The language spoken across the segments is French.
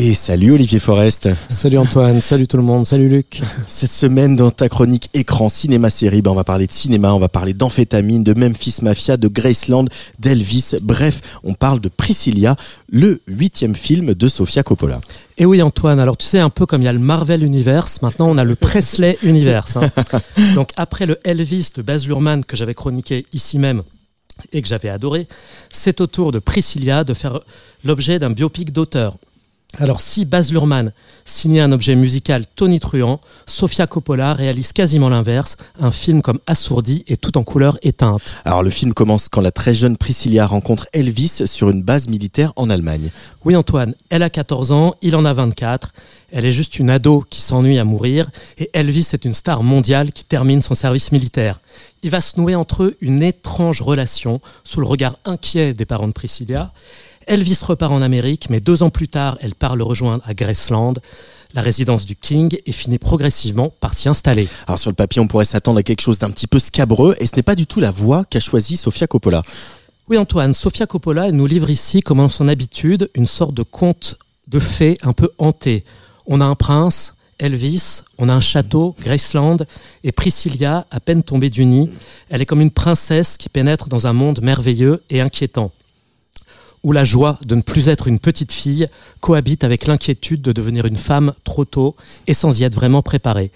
Et salut Olivier Forest. Salut Antoine, salut tout le monde, salut Luc. Cette semaine dans ta chronique écran cinéma série, ben on va parler de cinéma, on va parler d'amphétamine, de Memphis Mafia, de Graceland, d'Elvis. Bref, on parle de Priscilla, le huitième film de Sofia Coppola. Et oui Antoine, alors tu sais un peu comme il y a le Marvel Universe, maintenant on a le Presley Universe. Hein. Donc après le Elvis de Baz Luhrmann que j'avais chroniqué ici même et que j'avais adoré, c'est au tour de Priscilla de faire l'objet d'un biopic d'auteur. Alors si Baz Luhrmann signait un objet musical tonitruant, Sofia Coppola réalise quasiment l'inverse, un film comme assourdi et tout en couleur éteinte. Alors le film commence quand la très jeune Priscilla rencontre Elvis sur une base militaire en Allemagne. Oui Antoine, elle a 14 ans, il en a 24, elle est juste une ado qui s'ennuie à mourir et Elvis est une star mondiale qui termine son service militaire. Il va se nouer entre eux une étrange relation sous le regard inquiet des parents de Priscilla. Elvis repart en Amérique, mais deux ans plus tard, elle part le rejoindre à Graceland, la résidence du King, et finit progressivement par s'y installer. Alors sur le papier, on pourrait s'attendre à quelque chose d'un petit peu scabreux, et ce n'est pas du tout la voie qu'a choisie Sofia Coppola. Oui Antoine, Sofia Coppola nous livre ici, comme en son habitude, une sorte de conte de fées un peu hanté. On a un prince, Elvis, on a un château, Graceland, et Priscilla, à peine tombée du nid, elle est comme une princesse qui pénètre dans un monde merveilleux et inquiétant où la joie de ne plus être une petite fille cohabite avec l'inquiétude de devenir une femme trop tôt et sans y être vraiment préparée.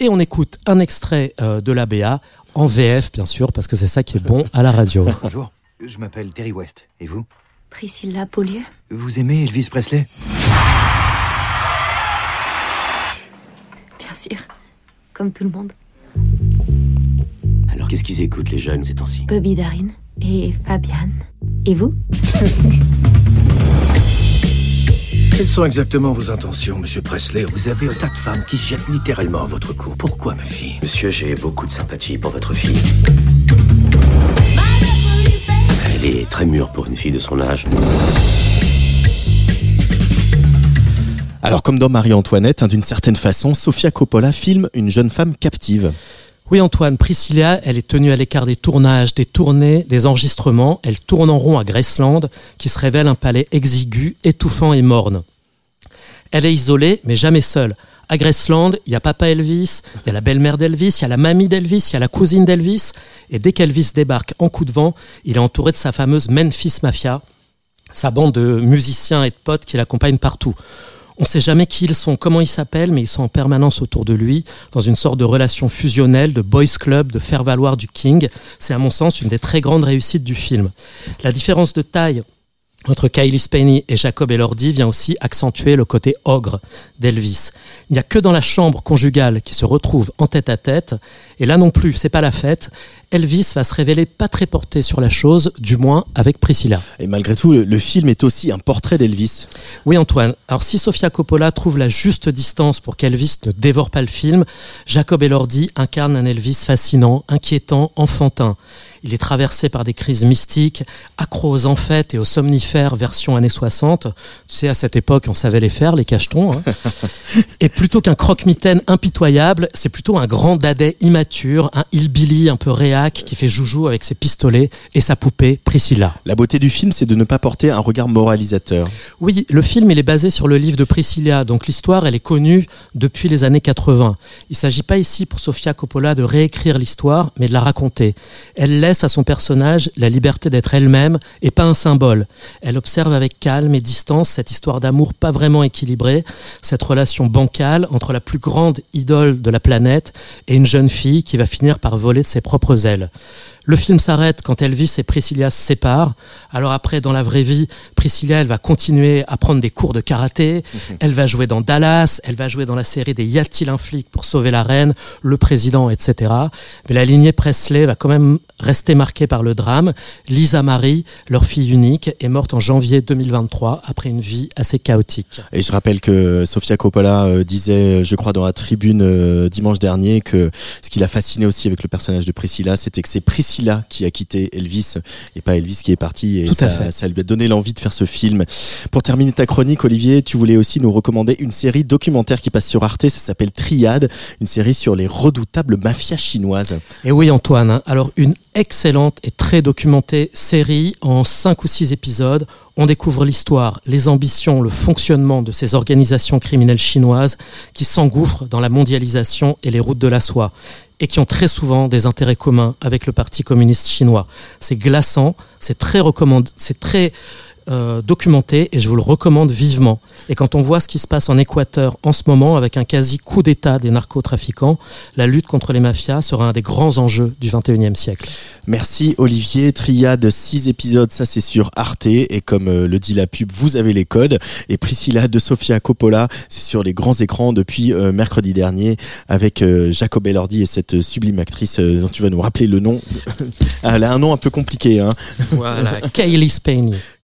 Et on écoute un extrait euh, de la BA en VF, bien sûr, parce que c'est ça qui est bon à la radio. Bonjour, je m'appelle Terry West. Et vous? Priscilla Beaulieu. Vous aimez Elvis Presley? Bien sûr, comme tout le monde. Alors qu'est-ce qu'ils écoutent les jeunes ces temps-ci? Bobby Darin et Fabian. Et vous? Quelles sont exactement vos intentions, monsieur Presley? Vous avez un tas de femmes qui se jettent littéralement à votre cou. Pourquoi, ma fille? Monsieur, j'ai beaucoup de sympathie pour votre fille. Elle est très mûre pour une fille de son âge. Alors comme dans Marie-Antoinette, hein, d'une certaine façon, Sofia Coppola filme une jeune femme captive. Oui Antoine, Priscilla, elle est tenue à l'écart des tournages, des tournées, des enregistrements. Elle tourne en rond à Graceland, qui se révèle un palais exigu, étouffant et morne. Elle est isolée, mais jamais seule. À Graceland, il y a papa Elvis, il y a la belle-mère d'Elvis, il y a la mamie d'Elvis, il y a la cousine d'Elvis. Et dès qu'Elvis débarque en coup de vent, il est entouré de sa fameuse Memphis Mafia, sa bande de musiciens et de potes qui l'accompagnent partout. On ne sait jamais qui ils sont, comment ils s'appellent, mais ils sont en permanence autour de lui, dans une sorte de relation fusionnelle, de boys club, de faire valoir du King. C'est à mon sens une des très grandes réussites du film. La différence de taille entre Kylie Spenny et Jacob Elordi vient aussi accentuer le côté ogre d'Elvis. Il n'y a que dans la chambre conjugale qui se retrouve en tête à tête, et là non plus, c'est pas la fête. Elvis va se révéler pas très porté sur la chose, du moins avec Priscilla. Et malgré tout, le, le film est aussi un portrait d'Elvis. Oui Antoine, alors si Sofia Coppola trouve la juste distance pour qu'Elvis ne dévore pas le film, Jacob Elordi incarne un Elvis fascinant, inquiétant, enfantin. Il est traversé par des crises mystiques, accro aux amphètes et aux somnifères version années 60. Tu sais, à cette époque, on savait les faire, les cachetons. Hein. et plutôt qu'un croque-mitaine impitoyable, c'est plutôt un grand dadais immature, un hillbilly un peu qui fait joujou avec ses pistolets et sa poupée Priscilla. La beauté du film, c'est de ne pas porter un regard moralisateur. Oui, le film, il est basé sur le livre de Priscilla, donc l'histoire, elle est connue depuis les années 80. Il s'agit pas ici pour Sofia Coppola de réécrire l'histoire, mais de la raconter. Elle laisse à son personnage la liberté d'être elle-même et pas un symbole. Elle observe avec calme et distance cette histoire d'amour pas vraiment équilibrée, cette relation bancale entre la plus grande idole de la planète et une jeune fille qui va finir par voler de ses propres ailes. Le film s'arrête quand Elvis et Priscilla se séparent. Alors après, dans la vraie vie, Priscilla, elle va continuer à prendre des cours de karaté. Elle va jouer dans Dallas. Elle va jouer dans la série des Y a-t-il un flic pour sauver la reine, le président, etc. Mais la lignée Presley va quand même Restée marquée par le drame, Lisa Marie, leur fille unique, est morte en janvier 2023 après une vie assez chaotique. Et je rappelle que Sofia Coppola euh, disait, je crois, dans la tribune euh, dimanche dernier, que ce qui l'a fasciné aussi avec le personnage de Priscilla, c'était que c'est Priscilla qui a quitté Elvis et pas Elvis qui est parti. Et Tout ça, à fait. ça lui a donné l'envie de faire ce film. Pour terminer ta chronique, Olivier, tu voulais aussi nous recommander une série documentaire qui passe sur Arte. Ça s'appelle Triade, une série sur les redoutables mafias chinoises. Et oui Antoine, hein. alors une excellente et très documentée série en cinq ou six épisodes. On découvre l'histoire, les ambitions, le fonctionnement de ces organisations criminelles chinoises qui s'engouffrent dans la mondialisation et les routes de la soie et qui ont très souvent des intérêts communs avec le Parti communiste chinois. C'est glaçant, c'est très recommandé, c'est très euh, documenté et je vous le recommande vivement. Et quand on voit ce qui se passe en Équateur en ce moment avec un quasi coup d'État des narcotrafiquants, la lutte contre les mafias sera un des grands enjeux du 21e siècle. Merci Olivier. Triade, 6 épisodes, ça c'est sur Arte. Et comme euh, le dit la pub, vous avez les codes. Et Priscilla de Sofia Coppola, c'est sur les grands écrans depuis euh, mercredi dernier avec Jacob Elordi et cette sublime actrice euh, dont tu vas nous rappeler le nom. Elle a un nom un peu compliqué. Hein. Voilà, Kaylee Spain.